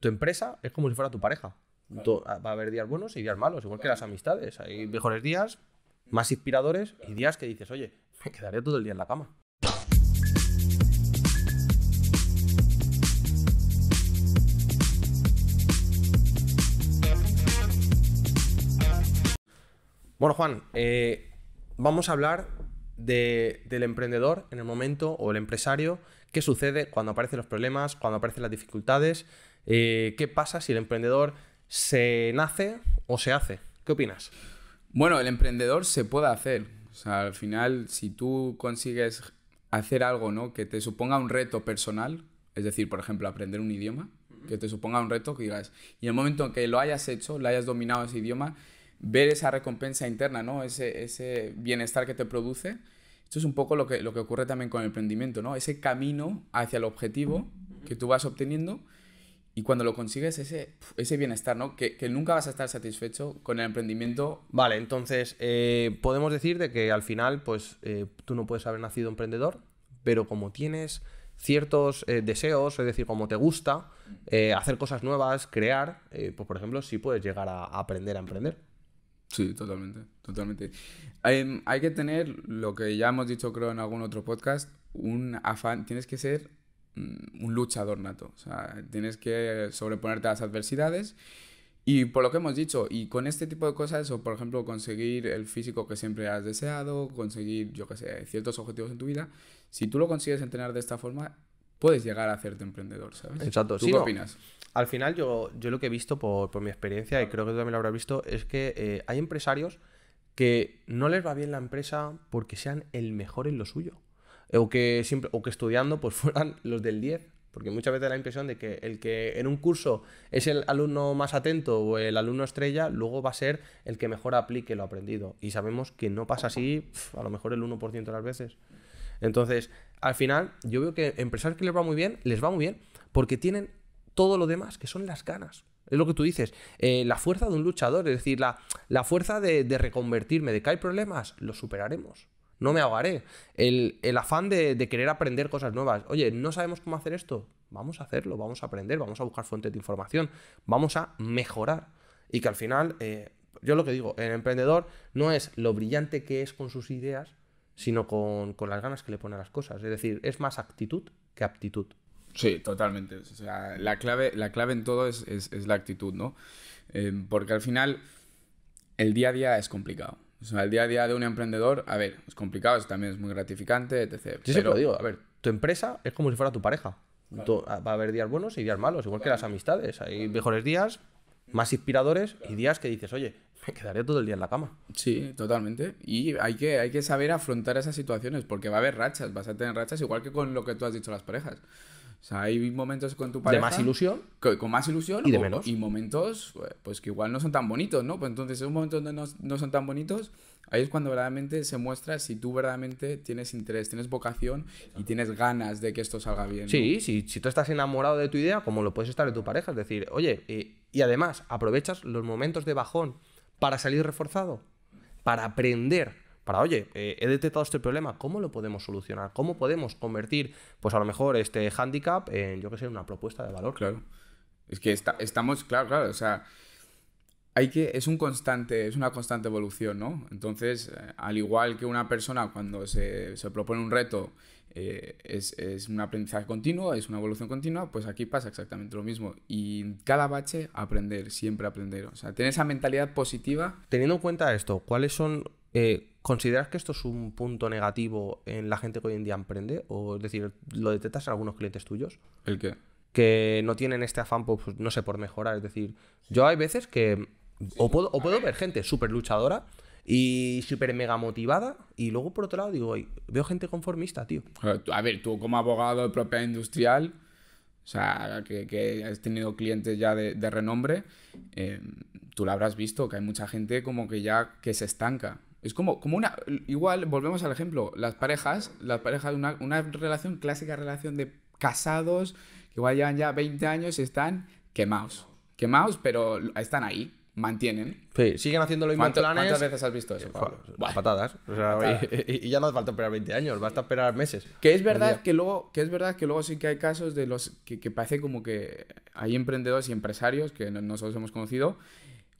Tu empresa es como si fuera tu pareja. To- Va a haber días buenos y días malos, igual que las amistades. Hay mejores días, más inspiradores y días que dices, oye, me quedaré todo el día en la cama. Bueno, Juan, eh, vamos a hablar de- del emprendedor en el momento o el empresario. ¿Qué sucede cuando aparecen los problemas, cuando aparecen las dificultades? Eh, ¿Qué pasa si el emprendedor se nace o se hace? ¿Qué opinas? Bueno, el emprendedor se puede hacer. O al final, si tú consigues hacer algo, ¿no? Que te suponga un reto personal, es decir, por ejemplo, aprender un idioma, que te suponga un reto que digas, y en el momento en que lo hayas hecho, lo hayas dominado ese idioma, ver esa recompensa interna, ¿no? Ese, ese bienestar que te produce. Esto es un poco lo que, lo que ocurre también con el emprendimiento, ¿no? Ese camino hacia el objetivo que tú vas obteniendo y cuando lo consigues, ese, ese bienestar, ¿no? Que, que nunca vas a estar satisfecho con el emprendimiento Vale, entonces eh, podemos decir de que al final, pues eh, tú no puedes haber nacido emprendedor, pero como tienes ciertos eh, deseos, es decir, como te gusta hacer cosas nuevas, crear, pues por ejemplo, sí puedes llegar a, a aprender a emprender. Sí, totalmente, totalmente. Hay, hay que tener lo que ya hemos dicho creo en algún otro podcast, un afán, tienes que ser un luchador nato, o sea, tienes que sobreponerte a las adversidades y por lo que hemos dicho, y con este tipo de cosas, o por ejemplo conseguir el físico que siempre has deseado, conseguir, yo qué sé, ciertos objetivos en tu vida, si tú lo consigues entrenar de esta forma, puedes llegar a hacerte emprendedor, ¿sabes? Exacto, ¿Tú sí, qué no. opinas? Al final, yo, yo lo que he visto por, por mi experiencia, y creo que tú también lo habrás visto, es que eh, hay empresarios que no les va bien la empresa porque sean el mejor en lo suyo. O que, siempre, o que estudiando pues fueran los del 10. Porque muchas veces da la impresión de que el que en un curso es el alumno más atento o el alumno estrella, luego va a ser el que mejor aplique lo aprendido. Y sabemos que no pasa así, a lo mejor el 1% de las veces. Entonces, al final, yo veo que empresarios que les va muy bien, les va muy bien porque tienen todo lo demás, que son las ganas. Es lo que tú dices, eh, la fuerza de un luchador, es decir, la, la fuerza de, de reconvertirme, de que hay problemas, los superaremos. No me ahogaré. El, el afán de, de querer aprender cosas nuevas. Oye, ¿no sabemos cómo hacer esto? Vamos a hacerlo, vamos a aprender, vamos a buscar fuentes de información, vamos a mejorar. Y que al final, eh, yo lo que digo, el emprendedor no es lo brillante que es con sus ideas, sino con, con las ganas que le pone a las cosas. Es decir, es más actitud que aptitud. Sí, totalmente. O sea, la clave, la clave en todo es, es- la actitud, ¿no? Eh, porque al final el día a día es complicado. O sea, el día a día de un emprendedor, a ver, es complicado, es- también es muy gratificante, etc. Yo siempre Pero- lo digo, a ver, tu empresa es como si fuera tu pareja. Tú- va a haber días buenos y días malos, igual que las amistades. Hay mejores días, más inspiradores y días que dices, oye, me quedaré todo el día en la cama. Sí, totalmente. Y hay que, hay que saber afrontar esas situaciones, porque va a haber rachas, vas a tener rachas igual que con lo que tú has dicho las parejas. O sea, hay momentos con tu De pareja... más ilusión, co- con más ilusión Y de o- menos. y momentos eh, pues que igual no son tan bonitos, ¿no? Pues entonces esos momentos donde no, no son tan bonitos, ahí es cuando verdaderamente se muestra si tú verdaderamente tienes interés, tienes vocación y tienes ganas de que esto salga bien. ¿no? Sí, si, si tú estás enamorado de tu idea, como lo puedes estar de tu pareja. Es decir, oye, eh, y además aprovechas los momentos de bajón para salir reforzado, para aprender, para, oye, eh, he detectado este problema, ¿cómo lo podemos solucionar? ¿Cómo podemos convertir, pues a lo mejor, este handicap en, yo qué sé, una propuesta de valor? Claro. Es que está- estamos, claro, claro, o sea, hay que, es un constante, es una constante evolución, ¿no? Entonces, eh, al igual que una persona cuando se, se propone un reto eh, es, es un aprendizaje continuo, es una evolución continua, pues aquí pasa exactamente lo mismo. Y cada bache, aprender, siempre aprender. O sea, tener esa mentalidad positiva. Teniendo en cuenta esto, ¿cuáles son... eh, ¿Consideras que esto es un punto negativo en la gente que hoy en día emprende? O es decir, ¿lo detectas en algunos clientes tuyos? ¿El qué? que no tienen este afán, pues, pues, no sé, por mejorar. Es decir, yo hay veces que o puedo, o puedo ver gente súper luchadora y súper mega motivada y luego por otro lado digo, "Ay, veo gente conformista, tío. A ver, tú como abogado de propiedad industrial, o sea, que, que has tenido clientes ya de, de renombre, eh, tú lo habrás visto, que hay mucha gente como que ya que se estanca. Es como, como una... Igual, volvemos al ejemplo, las parejas, las parejas, una, una relación, clásica relación de casados, que igual llevan ya 20 años y están quemados. Quemados, pero están ahí, mantienen. Sí, siguen haciendo mismos ¿Cuánto- planes. ¿Cuántas veces has visto eso? Pablo? Buah, patadas. O sea, y, y- y ya no hace falta esperar 20 años, basta esperar meses. Que es verdad que luego, que es verdad que luego sí que hay casos de los que, que parece como que hay emprendedores y empresarios que no- nosotros hemos conocido,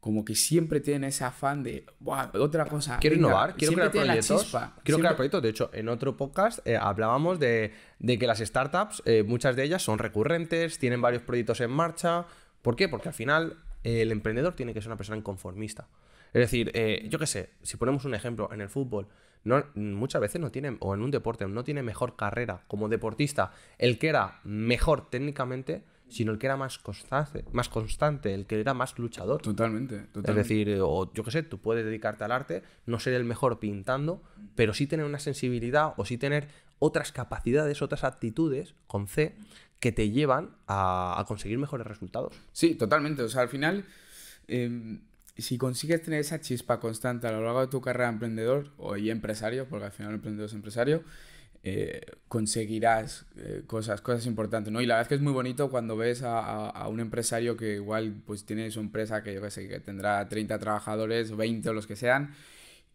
como que siempre tienen ese afán de, "Buah, otra cosa. Quiero venga", innovar, quiero crear proyectos. Quiero siempre- crear proyectos. De hecho, en otro podcast eh, hablábamos de, de que las startups, eh, muchas de ellas son recurrentes, tienen varios proyectos en marcha. ¿Por qué? Porque al final eh, el emprendedor tiene que ser una persona inconformista. Es decir, yo qué sé, si ponemos un ejemplo, en el fútbol, no, muchas veces no tiene, o en un deporte, no tiene mejor carrera como deportista el que era mejor técnicamente, sino el que era más constante, más constante el que era más luchador. Totalmente, Es decir, o yo qué sé, tú puedes dedicarte al arte, no ser el mejor pintando, pero sí tener una sensibilidad o sí tener otras capacidades, otras actitudes con C que te llevan a, a conseguir mejores resultados. Sí, totalmente. O sea, al final, eh, si consigues tener esa chispa constante a lo largo de tu carrera de emprendedor o y empresario, porque al final el emprendedor es empresario, eh, conseguirás eh, cosas, cosas importantes, ¿no? Y la verdad es que es muy bonito cuando ves a, a- un empresario que igual pues tiene su empresa que yo que sé, que tendrá 30 trabajadores, 20 o los que sean,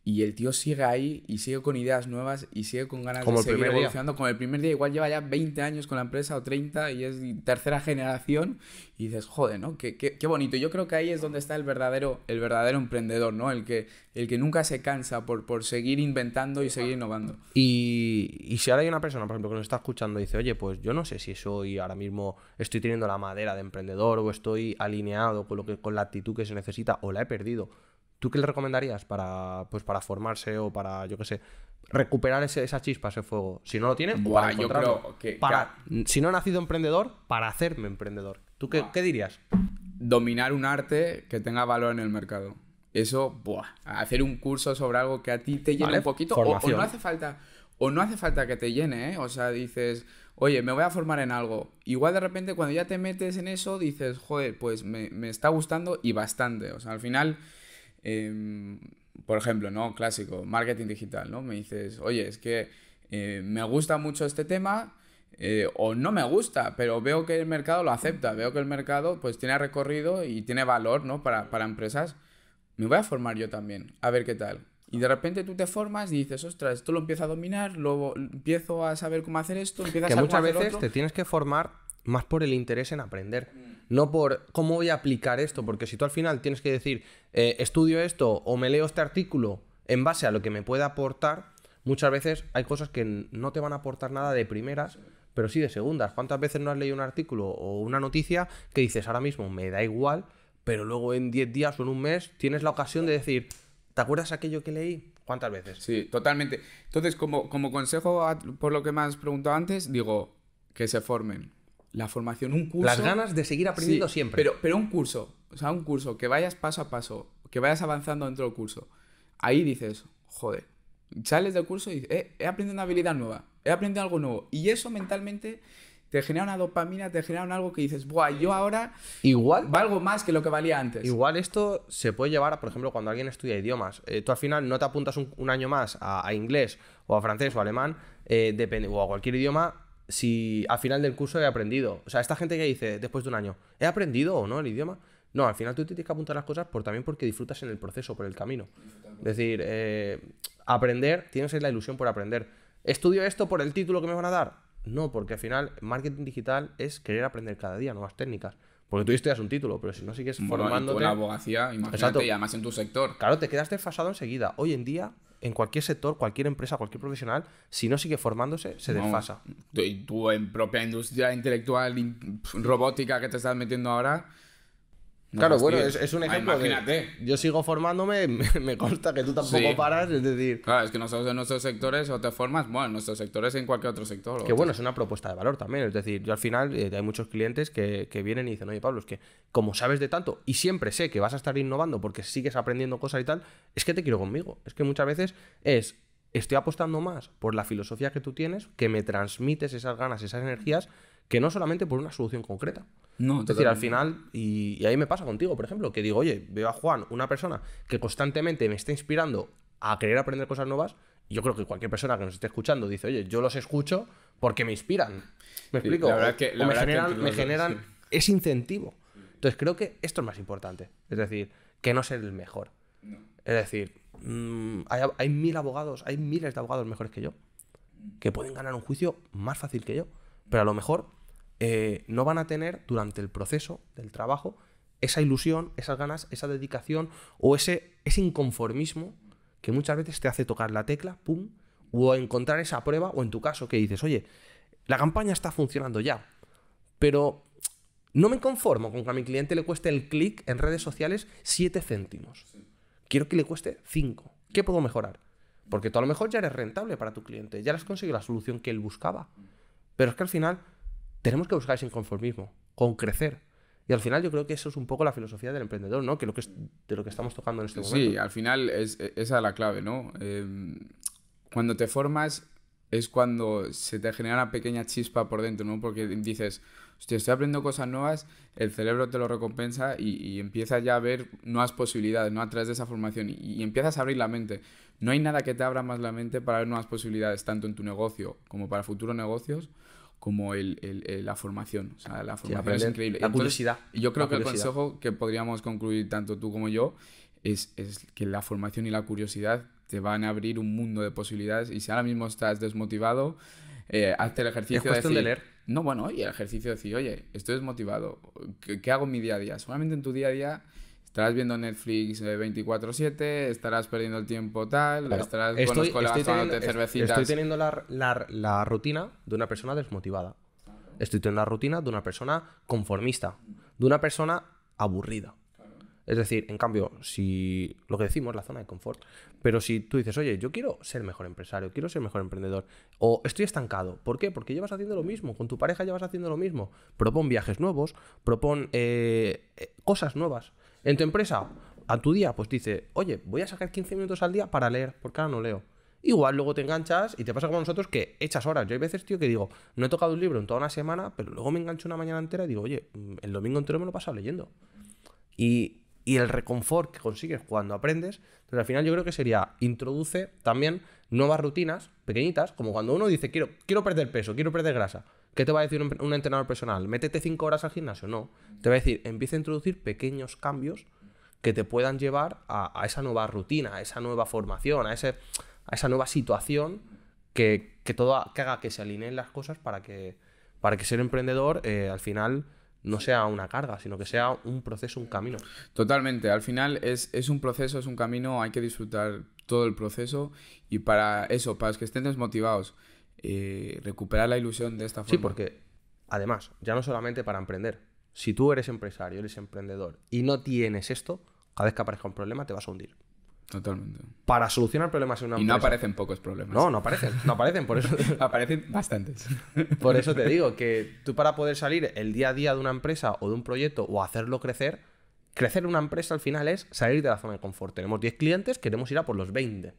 y el tío sigue ahí y sigue con ideas nuevas y sigue con ganas Como de seguir día. evolucionando. Como el primer día, igual lleva ya 20 años con la empresa o 30 y es tercera generación y dices, joder, ¿no? Qué, qué, qué bonito. Yo creo que ahí es donde está el verdadero, el verdadero emprendedor, ¿no? El que, el que nunca se cansa por, por seguir inventando y seguir innovando. Y, y si ahora hay una persona, por ejemplo, que nos está escuchando y dice, oye, pues yo no sé si soy ahora mismo, estoy teniendo la madera de emprendedor o estoy alineado con, lo que, con la actitud que se necesita o la he perdido, ¿tú qué le recomendarías para, pues, para formarse o para, yo qué sé, recuperar ese- esa chispa, ese fuego? Si no lo tiene, Buah, para yo creo que- Para- Si no he nacido emprendedor, para hacerme emprendedor. ¿Tú qué, qué dirías? Dominar un arte que tenga valor en el mercado. Eso, buah, hacer un curso sobre algo que a ti te llene Vale, un poquito. O, no hace falta. O no hace falta que te llene, ¿eh? O sea, dices, oye, me voy a formar en algo. Igual de repente cuando ya te metes en eso, dices, joder, pues me, me está gustando y bastante. O sea, al final, em, por ejemplo, ¿no? Clásico, marketing digital, ¿no? Me dices, oye, es que eh, me gusta mucho este tema. eh, o no me gusta, pero veo que el mercado lo acepta, veo que el mercado pues tiene recorrido y tiene valor, ¿no? Para, para empresas. Me voy a formar yo también, a ver qué tal. Y de repente tú te formas y dices, ostras, esto lo empiezo a dominar, luego empiezo a saber cómo hacer esto, empiezas Que a muchas veces otro. te tienes que formar más por el interés en aprender, Mm. No por cómo voy a aplicar esto, porque si tú al final tienes que decir, eh, estudio esto o me leo este artículo en base a lo que me pueda aportar, muchas veces hay cosas que no te van a aportar nada de primeras, pero sí de segundas. ¿Cuántas veces no has leído un artículo o una noticia que dices, ahora mismo me da igual, pero luego en 10 días o en un mes tienes la ocasión de decir, ¿te acuerdas aquello que leí? ¿Cuántas veces? Sí, totalmente. Entonces, como, como consejo, por lo que me has preguntado antes, digo, que se formen. La formación, un curso... Las ganas de seguir aprendiendo Sí, siempre. Pero, pero un curso, o sea, un curso, que vayas paso a paso, que vayas avanzando dentro del curso. Ahí dices, joder, sales del curso y dices, eh, he aprendido una habilidad nueva, he aprendido algo nuevo. Y eso mentalmente te genera una dopamina, te genera un algo que dices, buah, yo ahora Igual valgo más que lo que valía antes. Igual esto se puede llevar, a, por ejemplo, cuando alguien estudia idiomas. Eh, tú al final no te apuntas un, un año más a, a inglés o a francés o alemán eh, depende, o a cualquier idioma si al final del curso he aprendido. O sea, esta gente que dice después de un año, ¿he aprendido o no el idioma? No, al final tú tienes que apuntar las cosas por, también porque disfrutas en el proceso, por el camino. Es decir, eh, aprender, tienes la ilusión por aprender. ¿Estudio esto por el título que me van a dar? No, porque al final marketing digital es querer aprender cada día nuevas técnicas. Porque tú estudias un título, pero si no sigues Bueno, y tú formándote... en la abogacía, imagínate, Exacto. y además en tu sector. Claro, te quedas desfasado enseguida. Hoy en día, en cualquier sector, cualquier empresa, cualquier profesional, si no sigue formándose, se Vamos, desfasa. Y tú en propia industria intelectual, robótica que te estás metiendo ahora. No claro, bueno, es, un Ah, ejemplo. de- Imagínate. yo sigo formándome, me, me consta que tú tampoco Sí. paras, es decir, Claro, es que nosotros en nuestros sectores o te formas, bueno, en nuestros sectores en cualquier otro sector. que bueno, es una propuesta de valor también. Es decir, yo al final eh, hay muchos clientes que, que vienen y dicen, oye Pablo, es que como sabes de tanto y siempre sé que vas a estar innovando porque sigues aprendiendo cosas y tal, es que te quiero conmigo. Es que muchas veces es, estoy apostando más por la filosofía que tú tienes, que me transmites esas ganas, esas energías, que no solamente por una solución concreta. No, Es decir, al final, y, y ahí me pasa contigo, por ejemplo, que digo, oye, veo a Juan, una persona que constantemente me está inspirando a querer aprender cosas nuevas, y yo creo que cualquier persona que nos esté escuchando dice, oye, yo los escucho porque me inspiran. ¿Me explico? la verdad que- o me verdad que generan, entre me generan sí. ese incentivo. Entonces creo que esto es más importante. Es decir, que no ser el mejor. Es decir, mm, hay, hay mil abogados, hay miles de abogados mejores que yo, que pueden ganar un juicio más fácil que yo, pero a lo mejor eh, no van a tener durante el proceso del trabajo esa ilusión, esas ganas, esa dedicación o ese, ese inconformismo que muchas veces te hace tocar la tecla, pum, o encontrar esa prueba, o en tu caso que dices, oye, la campaña está funcionando ya, pero no me conformo con que a mi cliente le cueste el clic en redes sociales 7 céntimos. Quiero que le cueste 5. ¿Qué puedo mejorar? Porque tú a lo mejor ya eres rentable para tu cliente, ya le has conseguido la solución que él buscaba. Pero es que al final tenemos que buscar ese inconformismo, con crecer. Y al final yo creo que eso es un poco la filosofía del emprendedor, ¿no? Que, lo que es de lo que estamos tocando en este momento. Sí, al final es, esa es la clave, ¿no? Em, cuando te formas es cuando se te genera una pequeña chispa por dentro, ¿no? Porque dices, hostia, estoy aprendiendo cosas nuevas, el cerebro te lo recompensa y, empiezas ya a ver nuevas posibilidades, ¿no? A través de esa formación y, y, empiezas a abrir la mente. No hay nada que te abra más la mente para ver nuevas posibilidades, tanto en tu negocio como para futuros negocios como el, el, la formación. O sea, la formación es increíble. La curiosidad. Yo creo que el consejo que podríamos concluir tanto tú como yo es, es, que la formación y la curiosidad te van a abrir un mundo de posibilidades y si ahora mismo estás desmotivado, eh, hazte el ejercicio de, decir, de leer. No, bueno, y el ejercicio de decir, oye, estoy desmotivado, ¿qué, ¿qué, hago en mi día a día? Solamente en tu día a día Estarás viendo Netflix 24-7, estarás perdiendo el tiempo tal, estarás estoy, con los colegas estoy teniendo, cervecitas. Estoy teniendo la, la, la, rutina de una persona desmotivada. Estoy teniendo la rutina de una persona conformista, de una persona aburrida. Es decir, en cambio, si lo que decimos, la zona de confort, pero si tú dices, oye, yo quiero ser mejor empresario, quiero ser mejor emprendedor, o estoy estancado, ¿por qué? Porque llevas haciendo lo mismo, con tu pareja llevas haciendo lo mismo, propon viajes nuevos, propon eh, eh, cosas nuevas. En tu empresa, a tu día, pues dice, oye, voy a sacar 15 minutos al día para leer, porque ahora no leo. Igual luego te enganchas y te pasa como nosotros que echas horas. Yo hay veces, tío, que digo, no he tocado un libro en toda una semana, pero luego me engancho una mañana entera y digo, oye, el domingo entero me lo he pasado leyendo. Y, el reconfort que consigues cuando aprendes, entonces al final yo creo que sería, introduce también nuevas rutinas pequeñitas, como cuando uno dice, quiero, quiero perder peso, quiero perder grasa. ¿Qué te va a decir un, entrenador personal? ¿Métete cinco horas al gimnasio? No. Te va a decir, empieza a introducir pequeños cambios que te puedan llevar a, esa nueva rutina, a esa nueva formación, a, ese, a esa nueva situación que, que, todo, haga que se alineen las cosas para que, para que ser emprendedor eh, al final no sea una carga, sino que sea un proceso, un camino. Totalmente, al final es, es, un proceso, es un camino, hay que disfrutar todo el proceso y para eso, para los que estén desmotivados, eh, recuperar la ilusión de esta forma. Sí, porque además, ya no solamente para emprender, si tú eres empresario, eres emprendedor y no tienes esto, cada vez que aparezca un problema te vas a hundir. Totalmente. Para solucionar problemas en una y empresa. Y no aparecen pocos problemas. No, no aparecen, no aparecen, por eso. aparecen bastantes. por eso te digo que tú para poder salir el día a día de una empresa o de un proyecto o hacerlo crecer, crecer una empresa al final es salir de la zona de confort. Tenemos 10 clientes, queremos ir a por los 20.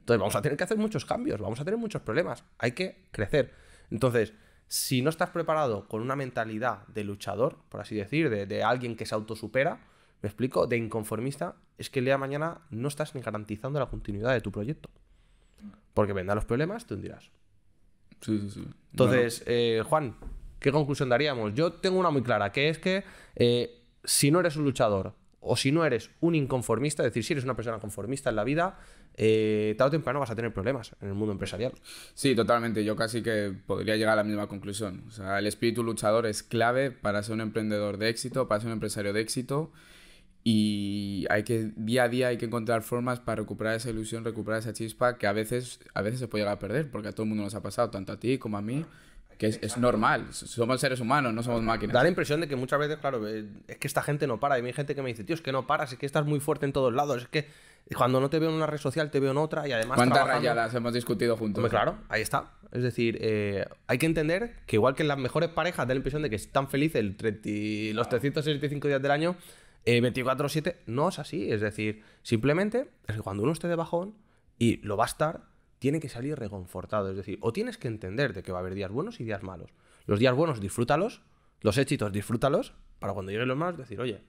Entonces vamos a tener que hacer muchos cambios, vamos a tener muchos problemas, hay que crecer. Entonces, si no estás preparado con una mentalidad de luchador, por así decir, de, alguien que se autosupera, me explico, de inconformista, es que el día de mañana no estás ni garantizando la continuidad de tu proyecto. Porque vendrán los problemas, te hundirás. Sí, sí, sí. Entonces, eh, Juan, ¿qué conclusión daríamos? Yo tengo una muy clara, que es que eh, si no eres un luchador o si no eres un inconformista, es decir, si eres una persona conformista en la vida, eh, tarde o temprano vas a tener problemas en el mundo empresarial. Sí, totalmente. Yo casi que podría llegar a la misma conclusión. O sea, el espíritu luchador es clave para ser un emprendedor de éxito, para ser un empresario de éxito. Y hay que, día a día, hay que encontrar formas para recuperar esa ilusión, recuperar esa chispa que a veces, a veces se puede llegar a perder, porque a todo el mundo nos ha pasado, tanto a ti como a mí que es, normal. Somos seres humanos, no somos máquinas. Da la impresión de que muchas veces, claro, eh, es que esta gente no para. Y hay gente que me dice, tío, es que no paras, es que estás muy fuerte en todos lados. Es que cuando no te veo en una red social, te veo en otra y además. ¿Cuántas rayadas hemos discutido juntos? claro, ahí está. Es decir, eh, hay que entender que igual que en las mejores parejas da la impresión de que están felices el 30, los 365 días del año, eh, 24-7, no es así. Es decir, simplemente es que cuando uno esté de bajón y lo va a estar, tiene que salir reconfortado. Es decir, o tienes que entender de que va a haber días buenos y días malos. Los días buenos, disfrútalos. Los éxitos, disfrútalos. Para cuando lleguen los malos, decir, oye,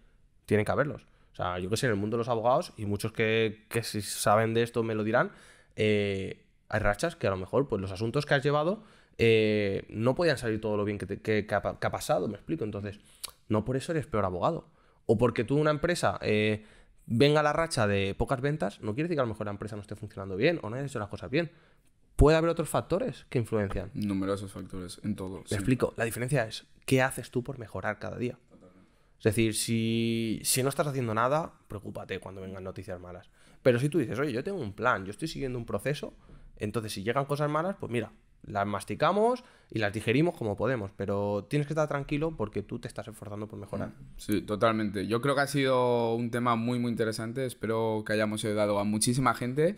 tienen que haberlos. O sea, yo que sé, en el mundo de los abogados, y muchos que, que si saben de esto me lo dirán, eh, hay rachas que a lo mejor, pues los asuntos que has llevado eh, no podían salir todo lo bien que, que, ha, pasado, me explico. Entonces, no por eso eres peor abogado. O porque tú una empresa eh, venga la racha de pocas ventas, no quiere decir que a lo mejor la empresa no esté funcionando bien o no haya hecho las cosas bien. Puede haber otros factores que influencian. Numerosos factores en todo. Me sí. explico. La diferencia es, ¿qué haces tú por mejorar cada día? Es decir, si, si no estás haciendo nada, preocúpate cuando vengan noticias malas. Pero si tú dices, oye, yo tengo un plan, yo estoy siguiendo un proceso, entonces si llegan cosas malas, pues mira, las masticamos y las digerimos como podemos. Pero tienes que estar tranquilo porque tú te estás esforzando por mejorar. Sí, totalmente. Yo creo que ha sido un tema muy, muy interesante. Espero que hayamos ayudado a muchísima gente.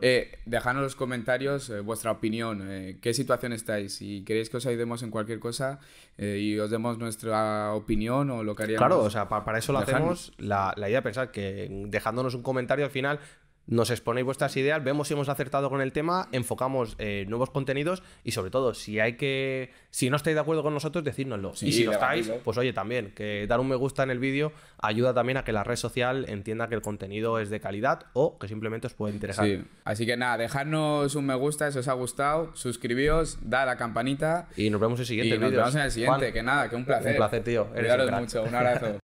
Eh, dejadnos en los comentarios eh, vuestra opinión, eh, qué situación estáis, si queréis que os ayudemos en cualquier cosa eh, y os demos nuestra opinión o lo que haríamos. Claro, o sea, pa- para eso lo hacemos. La, la idea de pensar que dejándonos un comentario al final nos exponéis vuestras ideas, vemos si hemos acertado con el tema, enfocamos eh, nuevos contenidos y sobre todo, si hay que. Si no estáis de acuerdo con nosotros, decírnoslo. Sí, y si lo estáis, pues oye, también, que dar un me gusta en el vídeo ayuda también a que la red social entienda que el contenido es de calidad o que simplemente os puede interesar. Sí. Así que nada, dejadnos un me gusta si os ha gustado, suscribíos, da a la campanita Y nos vemos en el siguiente nos vídeo. vemos en el siguiente. Juan, que nada, que un placer. Un placer, tío. Eres un mucho, un abrazo.